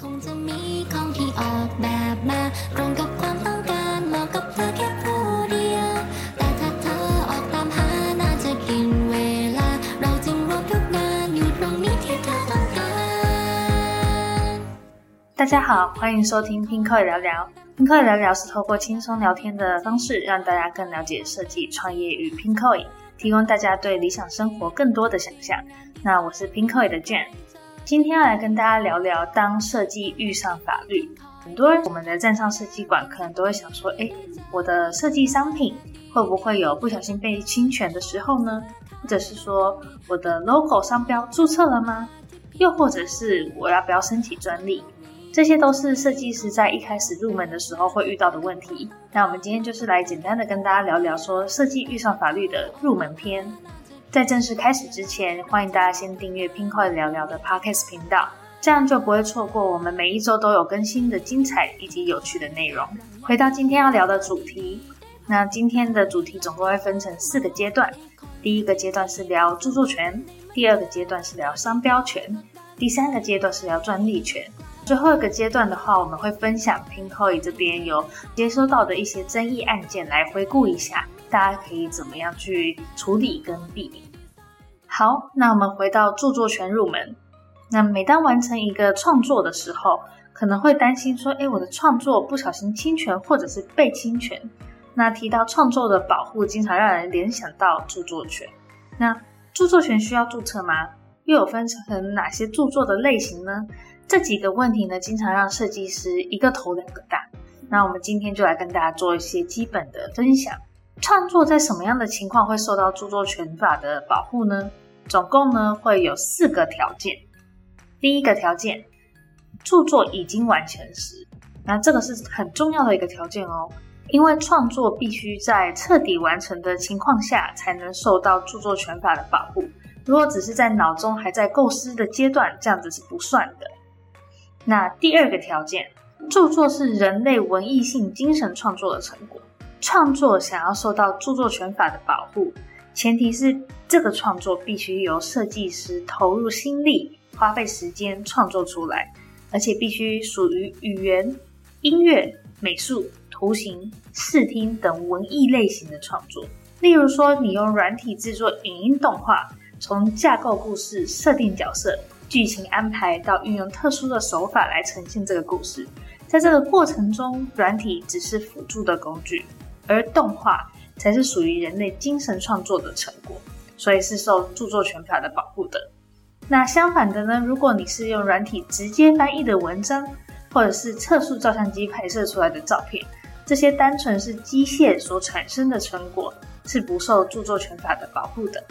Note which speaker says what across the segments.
Speaker 1: คงจะมีของที่ออกแบบมาตรงกับความต้องการเหมาะกับเธอแค่ผู้เดียว แต่ถ้าเธอออกตามหาน่าจะกินเวลา เราจึงรวมทุกงานอยู่ตรงนี้ที่เธอต้องการ
Speaker 2: 大家好，欢迎收听拼客聊聊。拼客聊聊是透过轻松聊天的方式，让大家更了解设计、创业与拼客，提供大家对理想生活更多的想象。那我是拼客的 Jane， 今天要来跟大家聊聊，当设计遇上法律。很多人我们的站上设计馆，可能都会想说，哎，我的设计商品会不会有不小心被侵权的时候呢？或者是说，我的 logo 商标注册了吗？又或者是我要不要申请专利？这些都是设计师在一开始入门的时候会遇到的问题。那我们今天就是来简单的跟大家聊聊说设计遇上法律的入门篇。在正式开始之前，欢迎大家先订阅 Pinko 聊聊的 Podcast 频道，这样就不会错过我们每一周都有更新的精彩以及有趣的内容。回到今天要聊的主题，那今天的主题总共会分成四个阶段。第一个阶段是聊著作权，第二个阶段是聊商标权，第三个阶段是聊专利权。最后一个阶段的话，我们会分享 Pinkoi 这边有接收到的一些争议案件来回顾一下，大家可以怎么样去处理跟避免。好，那我们回到著作权入门。那每当完成一个创作的时候，可能会担心说，哎，我的创作不小心侵权或者是被侵权。那提到创作的保护，经常让人联想到著作权。那著作权需要注册吗？又有分成哪些著作的类型呢？这几个问题呢，经常让设计师一个头两个大。那我们今天就来跟大家做一些基本的分享。创作在什么样的情况会受到著作权法的保护呢？总共呢会有四个条件。第一个条件，著作已经完成时，那这个是很重要的一个条件哦，因为创作必须在彻底完成的情况下，才能受到著作权法的保护。如果只是在脑中还在构思的阶段，这样子是不算的。那第二个条件，著作是人类文艺性精神创作的成果。创作想要受到著作权法的保护，前提是这个创作必须由设计师投入心力、花费时间创作出来，而且必须属于语言、音乐、美术、图形、视听等文艺类型的创作。例如说，你用软体制作影音动画，从架构故事、设定角色。剧情安排到运用特殊的手法来呈现这个故事，在这个过程中，软体只是辅助的工具，而动画才是属于人类精神创作的成果，所以是受著作权法的保护的。那相反的呢？如果你是用软体直接翻译的文章，或者是测速照相机拍摄出来的照片，这些单纯是机械所产生的成果，是不受著作权法的保护的。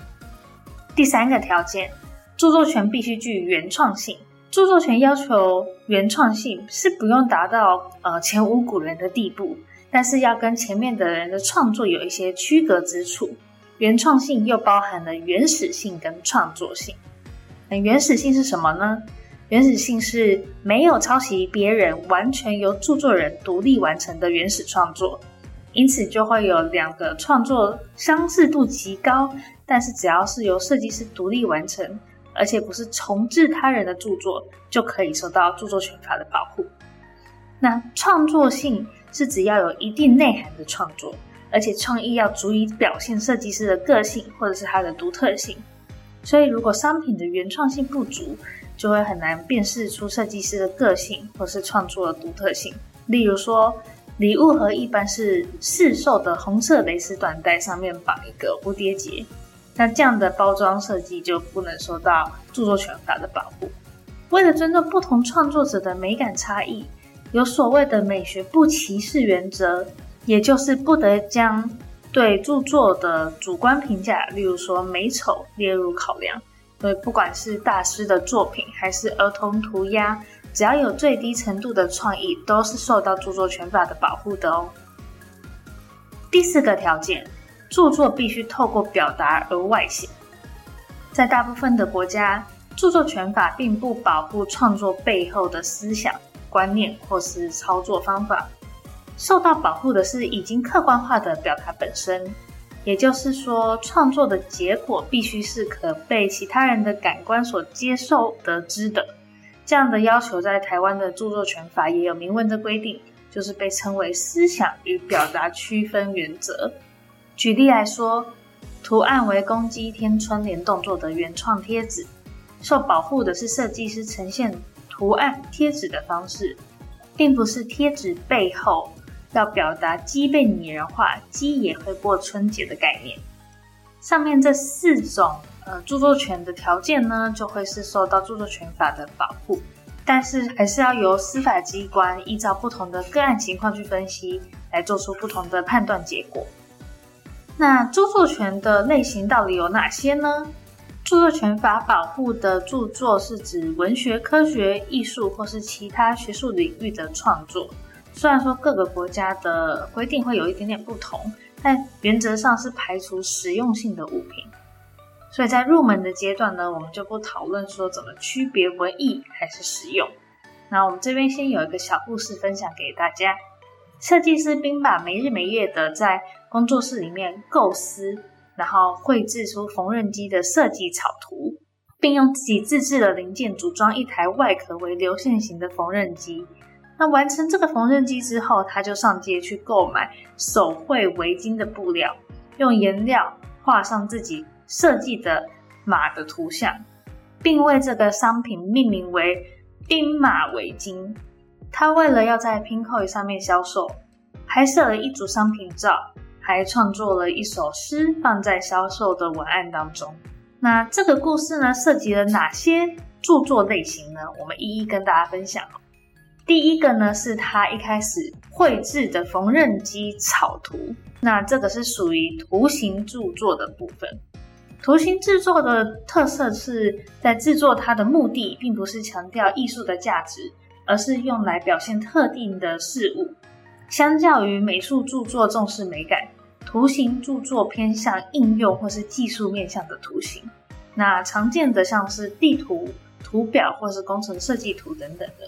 Speaker 2: 第三个条件。著作权必须具原创性。著作权要求原创性是不用达到呃前无古人的地步，但是要跟前面的人的创作有一些区隔之处。原创性又包含了原始性跟创作性。那原始性是什么呢？原始性是没有抄袭别人，完全由著作人独立完成的原始创作，因此就会有两个创作相似度极高，但是只要是由设计师独立完成。而且不是重置他人的著作就可以受到著作权法的保护。那创作性是只要有一定内涵的创作，而且创意要足以表现设计师的个性或者是它的独特性。所以如果商品的原创性不足，就会很难辨识出设计师的个性或是创作的独特性。例如说，礼物盒一般是市售的红色蕾丝缎带上面绑一个蝴蝶结。那这样的包装设计就不能受到著作权法的保护。为了尊重不同创作者的美感差异，有所谓的美学不歧视原则，也就是不得将对著作的主观评价，例如说美丑列入考量。所以不管是大师的作品还是儿童涂鸦，只要有最低程度的创意，都是受到著作权法的保护的哦。第四个条件。著作必须透过表达而外显。在大部分的国家，著作权法并不保护创作背后的思想、观念或是操作方法，受到保护的是已经客观化的表达本身。也就是说，创作的结果必须是可被其他人的感官所接受、得知的。这样的要求在台湾的著作权法也有明文的规定，就是被称为思想与表达区分原则。举例来说，图案为公鸡天春联动作的原创贴纸，受保护的是设计师呈现图案贴纸的方式，并不是贴纸背后要表达鸡被拟人化、鸡也会过春节的概念。上面这四种。呃，著作权的条件呢，就会是受到著作权法的保护，但是还是要由司法机关依照不同的个案情况去分析，来做出不同的判断结果。那著作权的类型到底有哪些呢？著作权法保护的著作是指文学、科学、艺术或是其他学术领域的创作。虽然说各个国家的规定会有一点点不同，但原则上是排除实用性的物品。所以在入门的阶段呢，我们就不讨论说怎么区别文艺还是实用。那我们这边先有一个小故事分享给大家。设计师冰把没日没夜的在工作室里面构思，然后绘制出缝纫机的设计草图，并用自己自制的零件组装一台外壳为流线型的缝纫机。那完成这个缝纫机之后，他就上街去购买手绘围巾的布料，用颜料画上自己。设计的马的图像，并为这个商品命名为“兵马围巾”。他为了要在 Pinkoi 上面销售，拍摄了一组商品照，还创作了一首诗放在销售的文案当中。那这个故事呢，涉及了哪些著作类型呢？我们一一跟大家分享。第一个呢，是他一开始绘制的缝纫机草图，那这个是属于图形著作的部分。图形制作的特色是在制作它的目的，并不是强调艺术的价值，而是用来表现特定的事物。相较于美术著作重视美感，图形著作偏向应用或是技术面向的图形。那常见的像是地图、图表或是工程设计图等等的。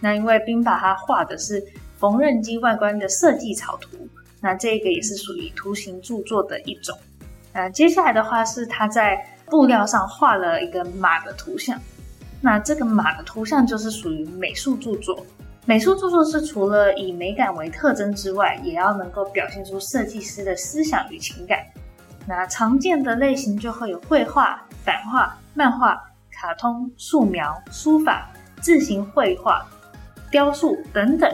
Speaker 2: 那因为冰把它画的是缝纫机外观的设计草图，那这个也是属于图形著作的一种。那接下来的话是他在布料上画了一个马的图像，那这个马的图像就是属于美术著作。美术著作是除了以美感为特征之外，也要能够表现出设计师的思想与情感。那常见的类型就会有绘画、版画、漫画、卡通、素描、书法、字形绘画、雕塑等等。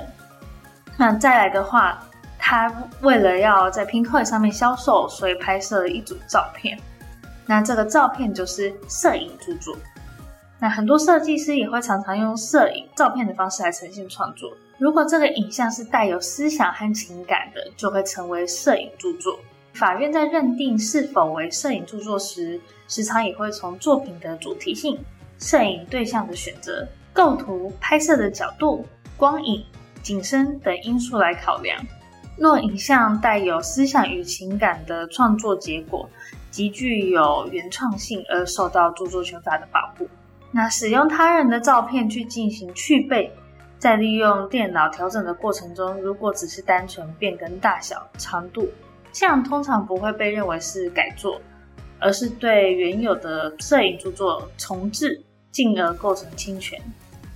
Speaker 2: 那再来的话。他为了要在 Pinkoi 上面销售，所以拍摄了一组照片。那这个照片就是摄影著作。那很多设计师也会常常用摄影照片的方式来呈现创作。如果这个影像是带有思想和情感的，就会成为摄影著作。法院在认定是否为摄影著作时，时常也会从作品的主题性、摄影对象的选择、构图、拍摄的角度、光影、景深等因素来考量。若影像带有思想与情感的创作结果，极具有原创性而受到著作权法的保护。那使用他人的照片去进行去背，在利用电脑调整的过程中，如果只是单纯变更大小、长度，这样通常不会被认为是改作，而是对原有的摄影著作重置，进而构成侵权。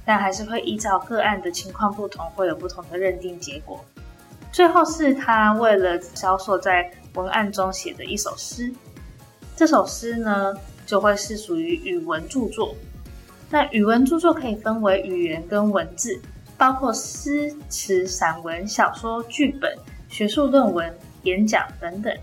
Speaker 2: 但还是会依照个案的情况不同，会有不同的认定结果。最后是他为了销售在文案中写的一首诗，这首诗呢就会是属于语文著作。那语文著作可以分为语言跟文字，包括诗词、散文、小说、剧本、学术论文、演讲等等。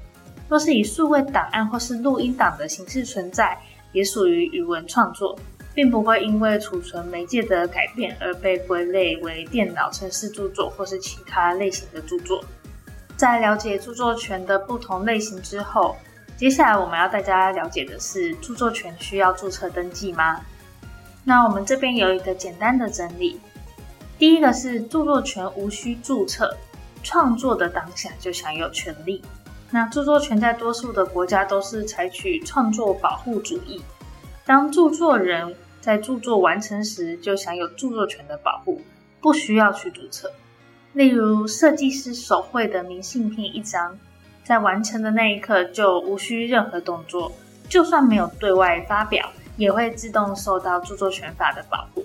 Speaker 2: 若是以数位档案或是录音档的形式存在，也属于语文创作。并不会因为储存媒介的改变而被归类为电脑程式著作或是其他类型的著作。在了解著作权的不同类型之后，接下来我们要大家了解的是著作权需要注册登记吗？那我们这边有一个简单的整理。第一个是著作权无需注册，创作的当下就享有权利。那著作权在多数的国家都是采取创作保护主义，当著作人。在著作完成时就享有著作权的保护，不需要去注册。例如，设计师手绘的明信片一张，在完成的那一刻就无需任何动作，就算没有对外发表，也会自动受到著作权法的保护。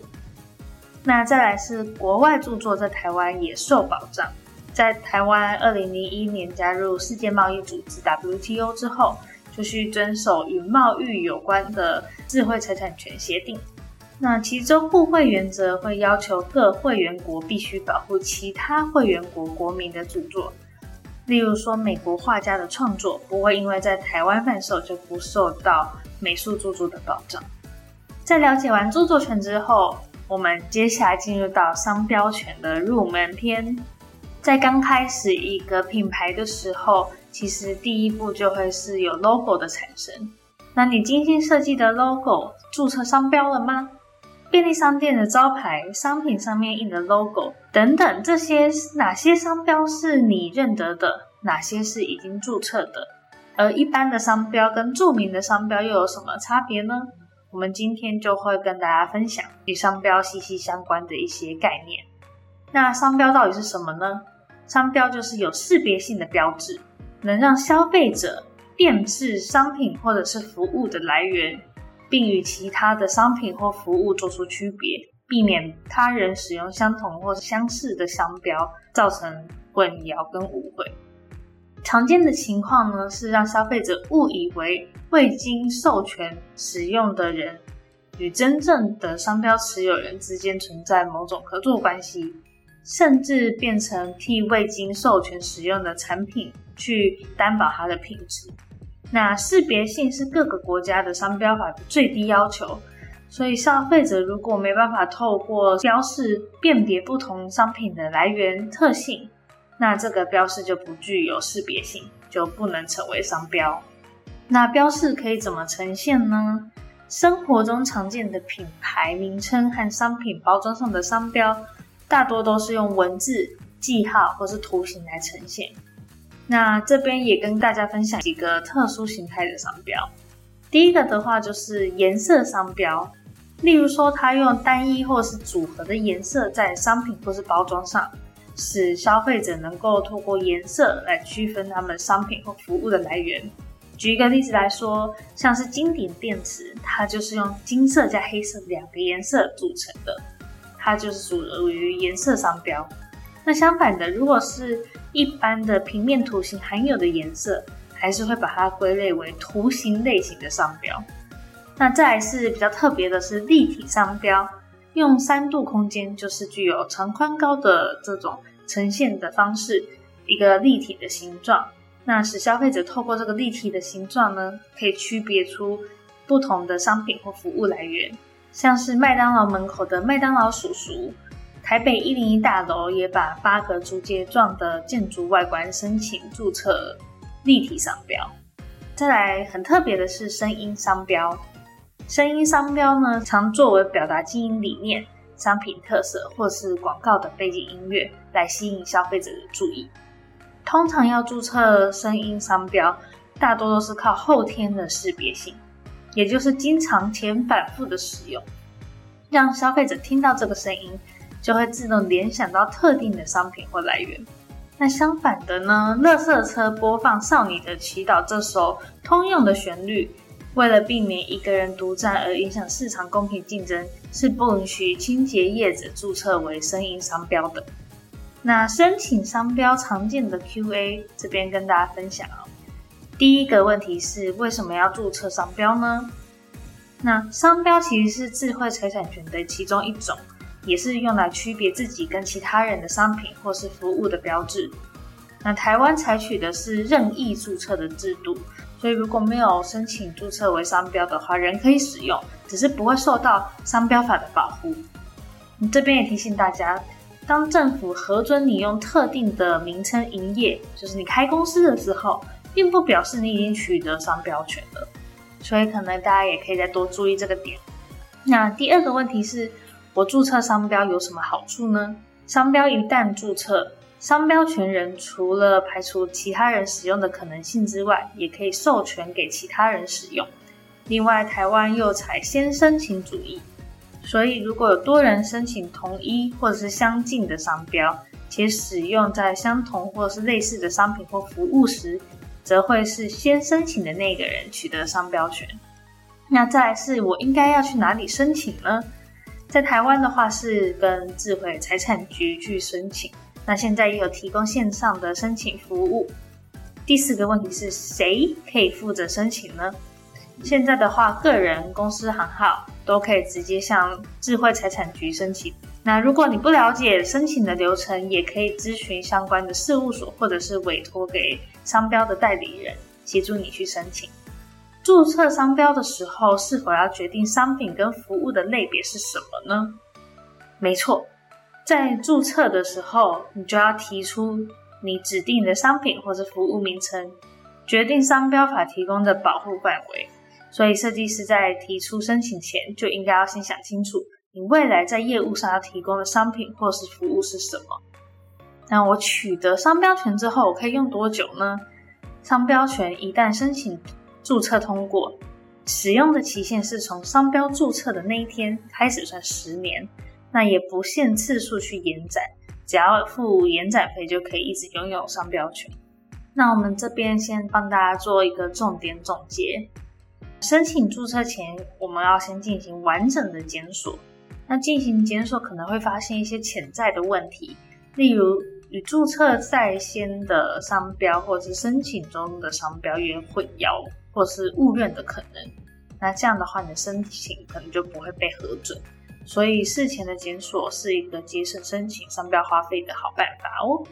Speaker 2: 那再来是国外著作在台湾也受保障。在台湾二零零一年加入世界贸易组织 WTO 之后，就需遵守与贸易有关的智慧财产权协定。那其中互惠原则会要求各会员国必须保护其他会员国国民的著作，例如说美国画家的创作不会因为在台湾贩售就不受到美术著作的保障。在了解完著作权之后，我们接下来进入到商标权的入门篇。在刚开始一个品牌的时候，其实第一步就会是有 logo 的产生。那你精心设计的 logo 注册商标了吗？便利商店的招牌、商品上面印的 logo 等等，这些哪些商标是你认得的？哪些是已经注册的？而一般的商标跟著名的商标又有什么差别呢？我们今天就会跟大家分享与商标息息相关的一些概念。那商标到底是什么呢？商标就是有识别性的标志，能让消费者辨识商品或者是服务的来源。并与其他的商品或服务做出区别，避免他人使用相同或相似的商标，造成混淆跟误会。常见的情况呢，是让消费者误以为未经授权使用的人与真正的商标持有人之间存在某种合作关系，甚至变成替未经授权使用的产品去担保它的品质。那识别性是各个国家的商标法的最低要求，所以消费者如果没办法透过标示辨别不同商品的来源特性，那这个标示就不具有识别性，就不能成为商标。那标示可以怎么呈现呢？生活中常见的品牌名称和商品包装上的商标，大多都是用文字、记号或是图形来呈现。那这边也跟大家分享几个特殊形态的商标。第一个的话就是颜色商标，例如说它用单一或是组合的颜色在商品或是包装上，使消费者能够透过颜色来区分他们商品或服务的来源。举一个例子来说，像是经典电池，它就是用金色加黑色两个颜色组成的，它就是属于颜色商标。那相反的，如果是一般的平面图形含有的颜色，还是会把它归类为图形类型的商标。那再来是比较特别的是立体商标，用三度空间，就是具有长宽高的这种呈现的方式，一个立体的形状。那使消费者透过这个立体的形状呢，可以区别出不同的商品或服务来源，像是麦当劳门口的麦当劳叔叔。台北一零一大楼也把八个竹节状的建筑外观申请注册立体商标。再来，很特别的是声音商标。声音商标呢，常作为表达经营理念、商品特色或是广告的背景音乐，来吸引消费者的注意。通常要注册声音商标，大多都是靠后天的识别性，也就是经常且反复的使用，让消费者听到这个声音。就会自动联想到特定的商品或来源。那相反的呢？乐色车播放《少女的祈祷》这首通用的旋律，为了避免一个人独占而影响市场公平竞争，是不允许清洁业者注册为声音商标的。那申请商标常见的 Q&A 这边跟大家分享哦。第一个问题是为什么要注册商标呢？那商标其实是智慧财产权的其中一种。也是用来区别自己跟其他人的商品或是服务的标志。那台湾采取的是任意注册的制度，所以如果没有申请注册为商标的话，人可以使用，只是不会受到商标法的保护。这边也提醒大家，当政府核准你用特定的名称营业，就是你开公司的时候，并不表示你已经取得商标权了。所以可能大家也可以再多注意这个点。那第二个问题是。我注册商标有什么好处呢？商标一旦注册，商标权人除了排除其他人使用的可能性之外，也可以授权给其他人使用。另外，台湾又采先申请主义，所以如果有多人申请同一或者是相近的商标，且使用在相同或者是类似的商品或服务时，则会是先申请的那个人取得商标权。那再来是我应该要去哪里申请呢？在台湾的话是跟智慧财产局去申请，那现在也有提供线上的申请服务。第四个问题是谁可以负责申请呢？现在的话，个人、公司行号都可以直接向智慧财产局申请。那如果你不了解申请的流程，也可以咨询相关的事务所，或者是委托给商标的代理人协助你去申请。注册商标的时候，是否要决定商品跟服务的类别是什么呢？没错，在注册的时候，你就要提出你指定的商品或者服务名称，决定商标法提供的保护范围。所以，设计师在提出申请前，就应该要先想清楚，你未来在业务上要提供的商品或是服务是什么。那我取得商标权之后，我可以用多久呢？商标权一旦申请。注册通过，使用的期限是从商标注册的那一天开始算十年，那也不限次数去延展，只要付延展费就可以一直拥有商标权。那我们这边先帮大家做一个重点总结：申请注册前，我们要先进行完整的检索。那进行检索可能会发现一些潜在的问题，例如与注册在先的商标或者是申请中的商标有混淆。或是误认的可能，那这样的话，你的申请可能就不会被核准。所以事前的检索是一个节省申请商标花费的好办法哦。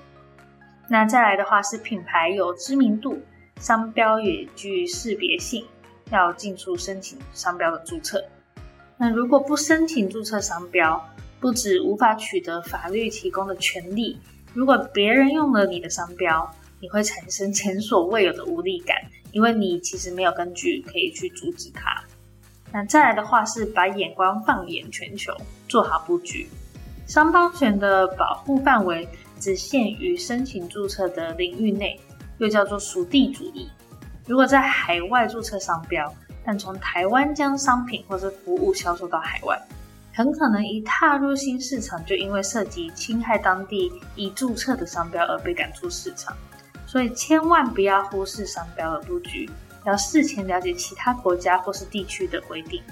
Speaker 2: 那再来的话是品牌有知名度，商标也具识别性，要尽速申请商标的注册。那如果不申请注册商标，不止无法取得法律提供的权利，如果别人用了你的商标，你会产生前所未有的无力感。因为你其实没有根据可以去阻止它。那再来的话是把眼光放眼全球，做好布局。商标权的保护范围只限于申请注册的领域内，又叫做属地主义。如果在海外注册商标，但从台湾将商品或者服务销售到海外，很可能一踏入新市场就因为涉及侵害当地已注册的商标而被赶出市场。所以千万不要忽视商标的布局，要事前了解其他国家或是地区的规定。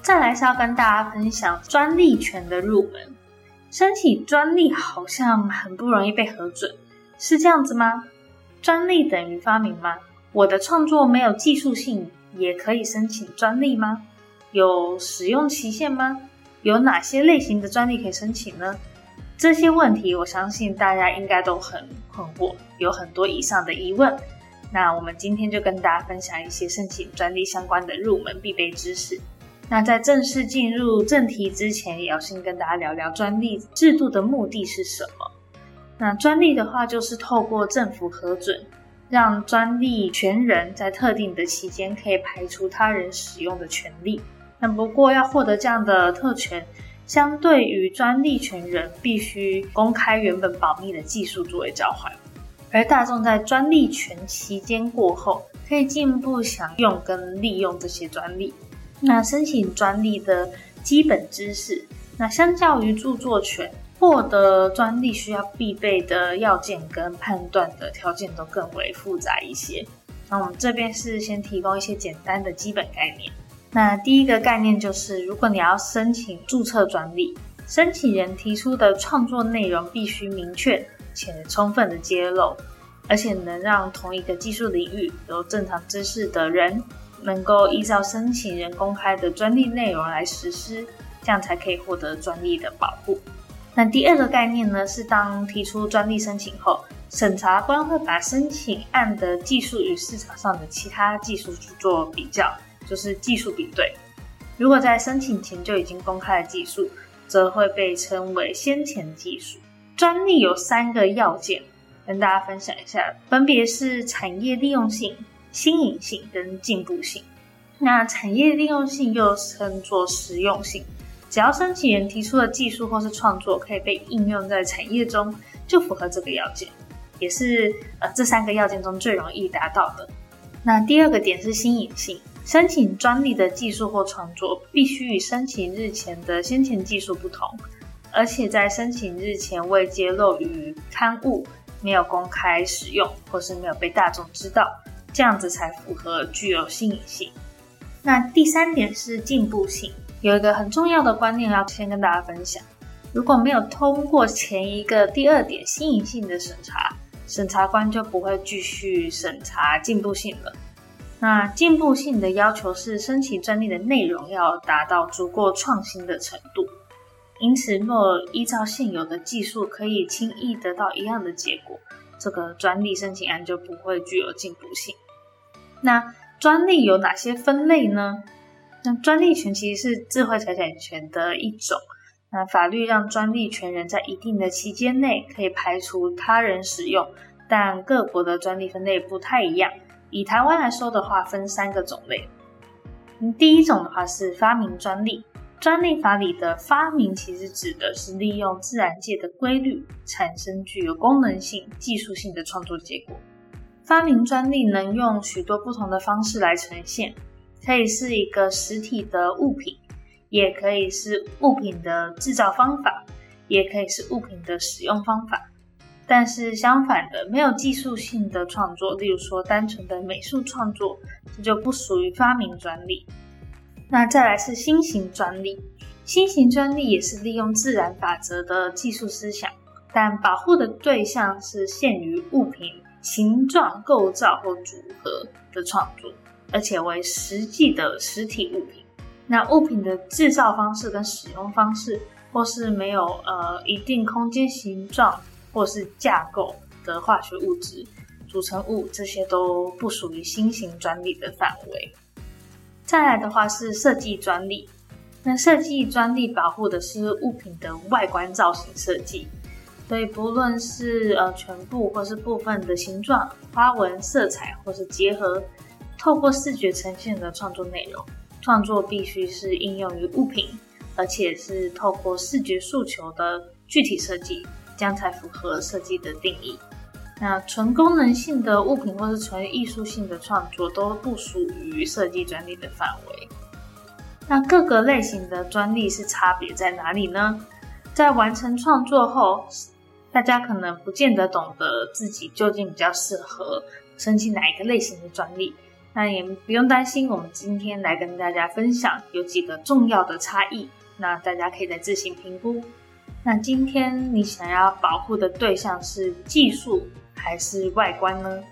Speaker 2: 再来是要跟大家分享专利权的入门。申请专利好像很不容易被核准，是这样子吗？专利等于发明吗？我的创作没有技术性也可以申请专利吗？有使用期限吗？有哪些类型的专利可以申请呢？这些问题，我相信大家应该都很困惑，有很多以上的疑问。那我们今天就跟大家分享一些申请专利相关的入门必备知识。那在正式进入正题之前，也要先跟大家聊聊专利制度的目的是什么。那专利的话，就是透过政府核准，让专利权人在特定的期间可以排除他人使用的权利。那不过要获得这样的特权。相对于专利权人必须公开原本保密的技术作为交换，而大众在专利权期间过后，可以进一步享用跟利用这些专利。那申请专利的基本知识，那相较于著作权，获得专利需要必备的要件跟判断的条件都更为复杂一些。那我们这边是先提供一些简单的基本概念。那第一个概念就是，如果你要申请注册专利，申请人提出的创作内容必须明确且充分的揭露，而且能让同一个技术领域有正常知识的人能够依照申请人公开的专利内容来实施，这样才可以获得专利的保护。那第二个概念呢，是当提出专利申请后，审查官会把申请案的技术与市场上的其他技术去做比较。就是技术比对，如果在申请前就已经公开了技术，则会被称为先前技术。专利有三个要件，跟大家分享一下，分别是产业利用性、新颖性跟进步性。那产业利用性又称作实用性，只要申请人提出的技术或是创作可以被应用在产业中，就符合这个要件，也是呃这三个要件中最容易达到的。那第二个点是新颖性。申请专利的技术或创作必须与申请日前的先前技术不同，而且在申请日前未揭露于刊物、没有公开使用或是没有被大众知道，这样子才符合具有新颖性。那第三点是进步性，有一个很重要的观念要先跟大家分享：如果没有通过前一个第二点新颖性的审查，审查官就不会继续审查进步性了。那进步性的要求是申请专利的内容要达到足够创新的程度。因此，若依照现有的技术可以轻易得到一样的结果，这个专利申请案就不会具有进步性。那专利有哪些分类呢？那专利权其实是智慧财产权的一种。那法律让专利权人在一定的期间内可以排除他人使用，但各国的专利分类不太一样。以台湾来说的话，分三个种类。第一种的话是发明专利。专利法里的发明其实指的是利用自然界的规律产生具有功能性、技术性的创作结果。发明专利能用许多不同的方式来呈现，可以是一个实体的物品，也可以是物品的制造方法，也可以是物品的使用方法。但是相反的，没有技术性的创作，例如说单纯的美术创作，这就不属于发明专利。那再来是新型专利，新型专利也是利用自然法则的技术思想，但保护的对象是限于物品形状、构造或组合的创作，而且为实际的实体物品。那物品的制造方式跟使用方式，或是没有呃一定空间形状或是架构的化学物质组成物，这些都不属于新型专利的范围。再来的话是设计专利，那设计专利保护的是物品的外观造型设计，所以不论是呃全部或是部分的形状、花纹、色彩或是结合，透过视觉呈现的创作内容，创作必须是应用于物品，而且是透过视觉诉求的具体设计，这样才符合设计的定义。那纯功能性的物品或是纯艺术性的创作都不属于设计专利的范围。那各个类型的专利是差别在哪里呢？在完成创作后，大家可能不见得懂得自己究竟比较适合申请哪一个类型的专利。那也不用担心，我们今天来跟大家分享有几个重要的差异，那大家可以再自行评估。那今天你想要保护的对象是技术？还是外观呢？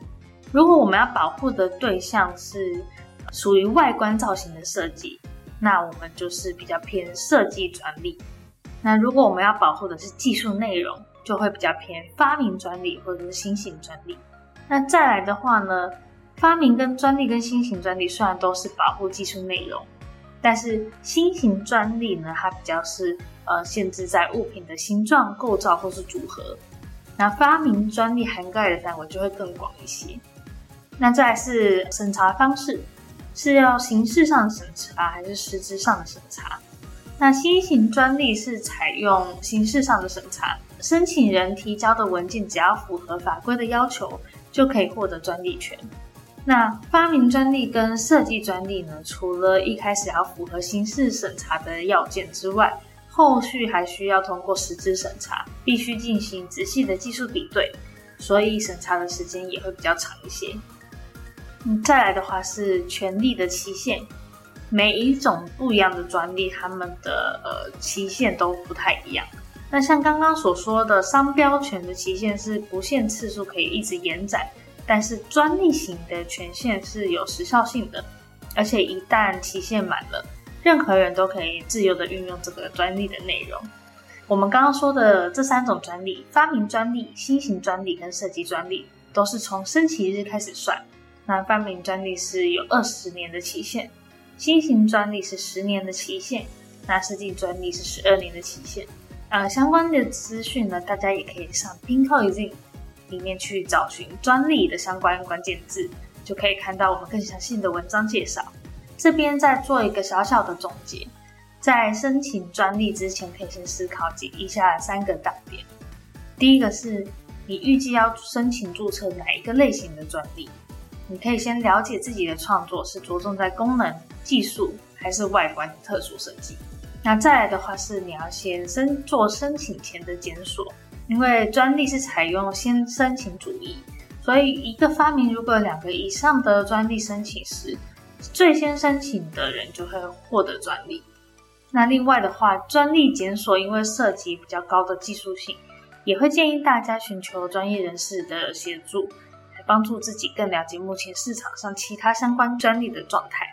Speaker 2: 如果我们要保护的对象是属于外观造型的设计，那我们就是比较偏设计专利。那如果我们要保护的是技术内容，就会比较偏发明专利或者是新型专利。那再来的话呢，发明跟专利跟新型专利虽然都是保护技术内容，但是新型专利呢，它比较是呃限制在物品的形状、构造或是组合。那发明专利涵盖的范围就会更广一些。那再是审查方式，是要形式上审查还是实质上的审查？那新型专利是采用形式上的审查，申请人提交的文件只要符合法规的要求，就可以获得专利权。那发明专利跟设计专利呢？除了一开始要符合形式审查的要件之外，后续还需要通过实质审查，必须进行仔细的技术比对，所以审查的时间也会比较长一些。嗯，再来的话是权利的期限，每一种不一样的专利，它们的呃期限都不太一样。那像刚刚所说的商标权的期限是不限次数可以一直延展，但是专利型的权限是有时效性的，而且一旦期限满了。任何人都可以自由的运用这个专利的内容。我们刚刚说的这三种专利——发明专利、新型专利跟设计专利，都是从申请日开始算。那发明专利是有二十年的期限，新型专利是十年的期限，那设计专利是十二年的期限。呃，相关的资讯呢，大家也可以上 Pinko 里面去找寻专利的相关关键字，就可以看到我们更详细的文章介绍。这边再做一个小小的总结，在申请专利之前，可以先思考几以下三个大点。第一个是你预计要申请注册哪一个类型的专利，你可以先了解自己的创作是着重在功能、技术还是外观特殊设计。那再来的话是你要先申做申请前的检索，因为专利是采用先申请主义，所以一个发明如果有两个以上的专利申请时，最先申请的人就会获得专利。那另外的话，专利检索因为涉及比较高的技术性，也会建议大家寻求专业人士的协助，来帮助自己更了解目前市场上其他相关专利的状态。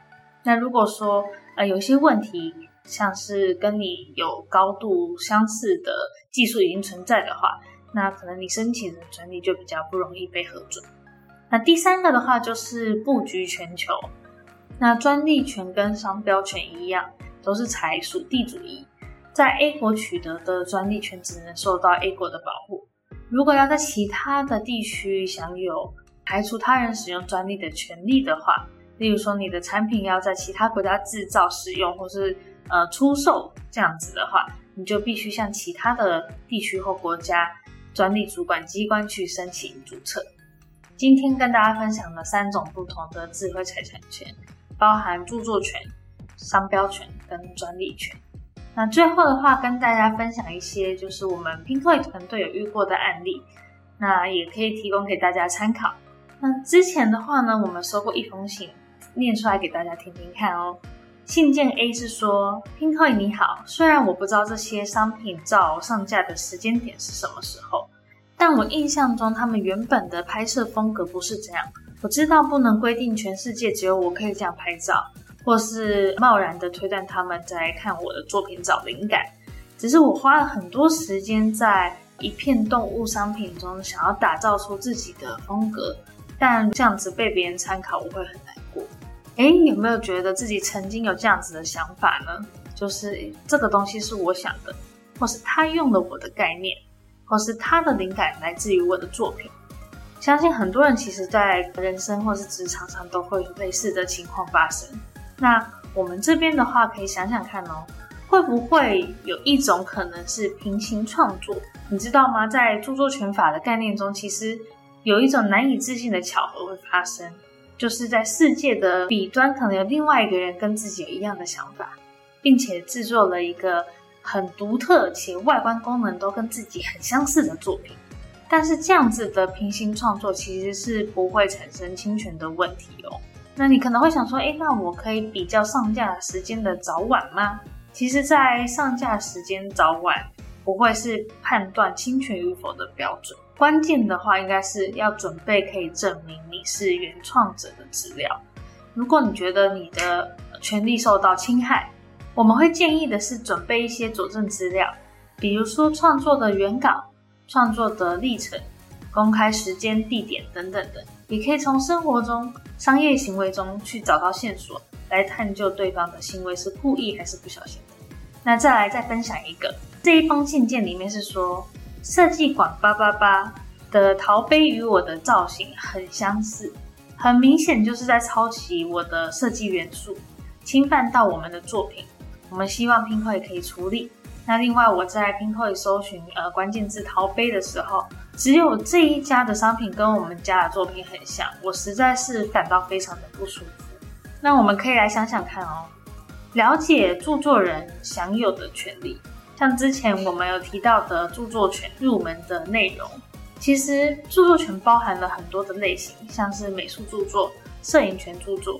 Speaker 2: 那如果说呃有一些问题，像是跟你有高度相似的技术已经存在的话，那可能你申请的专利就比较不容易被核准。那第三个的话就是布局全球，那专利权跟商标权一样。都是采属地主义，在 A 国取得的专利权只能受到 A 国的保护。如果要在其他的地区享有排除他人使用专利的权利的话，例如说你的产品要在其他国家制造、使用或是呃出售这样子的话，你就必须向其他的地区或国家专利主管机关去申请注册。今天跟大家分享了三种不同的智慧财产权，包含著作权。商标权跟专利权。那最后的话，跟大家分享一些就是我们 Pinkoi 团队有遇过的案例，那也可以提供给大家参考。那之前的话呢，我们收过一封信，念出来给大家听听看哦。信件 A 是说：Pinkoi 你好，虽然我不知道这些商品照上架的时间点是什么时候，但我印象中他们原本的拍摄风格不是这样。我知道不能规定全世界只有我可以这样拍照。或是贸然的推断他们在看我的作品找灵感，只是我花了很多时间在一片动物商品中，想要打造出自己的风格，但这样子被别人参考，我会很难过。诶，有没有觉得自己曾经有这样子的想法呢？就是这个东西是我想的，或是他用了我的概念，或是他的灵感来自于我的作品。相信很多人其实在人生或是职场上都会有类似的情况发生。那我们这边的话，可以想想看哦，会不会有一种可能是平行创作？你知道吗？在著作权法的概念中，其实有一种难以置信的巧合会发生，就是在世界的彼端，可能有另外一个人跟自己有一样的想法，并且制作了一个很独特且外观功能都跟自己很相似的作品。但是这样子的平行创作其实是不会产生侵权的问题哦。那你可能会想说，哎，那我可以比较上架时间的早晚吗？其实，在上架时间早晚不会是判断侵权与否的标准，关键的话应该是要准备可以证明你是原创者的资料。如果你觉得你的权利受到侵害，我们会建议的是准备一些佐证资料，比如说创作的原稿、创作的历程、公开时间、地点等等等。也可以从生活中、商业行为中去找到线索，来探究对方的行为是故意还是不小心的。那再来再分享一个，这一封信件里面是说，设计馆八八八的陶杯与我的造型很相似，很明显就是在抄袭我的设计元素，侵犯到我们的作品。我们希望拼客也可以处理。那另外我在拼客搜寻呃关键字陶杯的时候。只有这一家的商品跟我们家的作品很像，我实在是感到非常的不舒服。那我们可以来想想看哦，了解著作人享有的权利，像之前我们有提到的著作权入门的内容，其实著作权包含了很多的类型，像是美术著作、摄影权著作。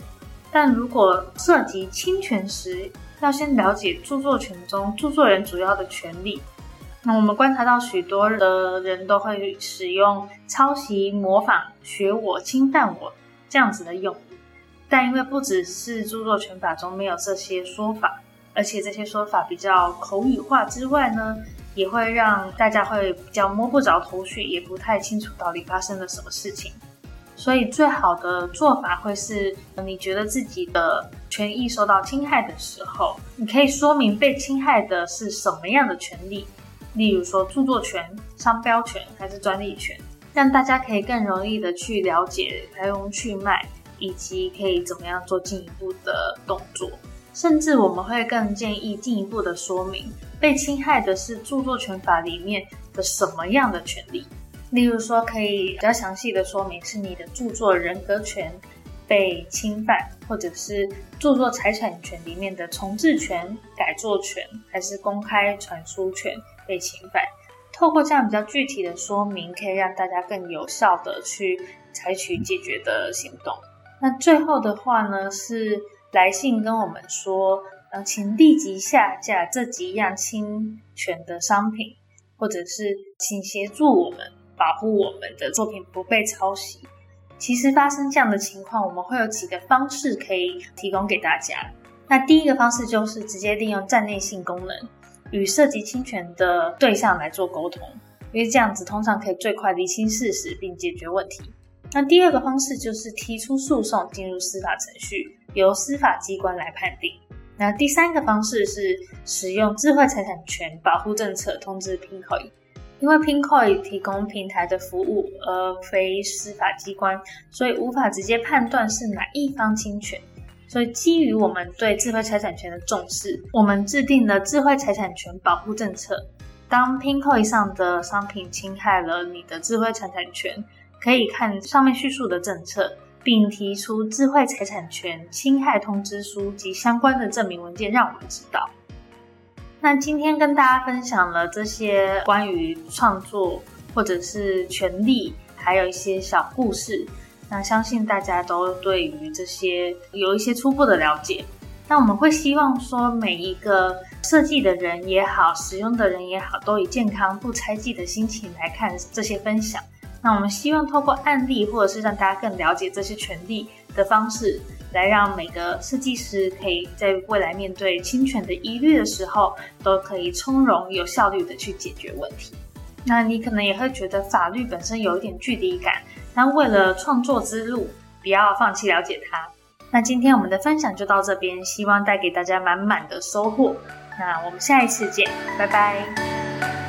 Speaker 2: 但如果涉及侵权时，要先了解著作权中著作人主要的权利。那我们观察到许多的人都会使用抄袭、模仿、学我、侵犯我这样子的用语，但因为不只是著作权法中没有这些说法，而且这些说法比较口语化之外呢，也会让大家会比较摸不着头绪，也不太清楚到底发生了什么事情。所以最好的做法会是，你觉得自己的权益受到侵害的时候，你可以说明被侵害的是什么样的权利。例如说著作权、商标权还是专利权，让大家可以更容易的去了解来龙去脉，以及可以怎么样做进一步的动作。甚至我们会更建议进一步的说明，被侵害的是著作权法里面的什么样的权利。例如说，可以比较详细的说明是你的著作人格权被侵犯，或者是著作财产权里面的重置权、改作权，还是公开传输权。被侵犯，透过这样比较具体的说明，可以让大家更有效的去采取解决的行动。那最后的话呢，是来信跟我们说，嗯，请立即下架这几样侵权的商品，或者是请协助我们保护我们的作品不被抄袭。其实发生这样的情况，我们会有几个方式可以提供给大家。那第一个方式就是直接利用站内信功能，与涉及侵权的对象来做沟通，因为这样子通常可以最快厘清事实并解决问题。那第二个方式就是提出诉讼，进入司法程序，由司法机关来判定。那第三个方式是使用智慧财产权保护政策通知 Pinkoi，因为 Pinkoi 提供平台的服务而非司法机关，所以无法直接判断是哪一方侵权。所以基于我们对智慧财产权的重视，我们制定了智慧财产权保护政策。当 Pinkoi 上的商品侵害了你的智慧财产权，可以看上面叙述的政策。并提出智慧财产权侵害通知书及相关的证明文件，让我们知道。那今天跟大家分享了这些关于创作或者是权利，还有一些小故事。那相信大家都对于这些有一些初步的了解。那我们会希望说，每一个设计的人也好，使用的人也好，都以健康不猜忌的心情来看这些分享。那我们希望透过案例，或者是让大家更了解这些权利的方式，来让每个设计师可以在未来面对侵权的疑虑的时候，都可以从容有效率的去解决问题。那你可能也会觉得法律本身有一点距离感，但为了创作之路，不要放弃了解它。那今天我们的分享就到这边，希望带给大家满满的收获。那我们下一次见，拜拜。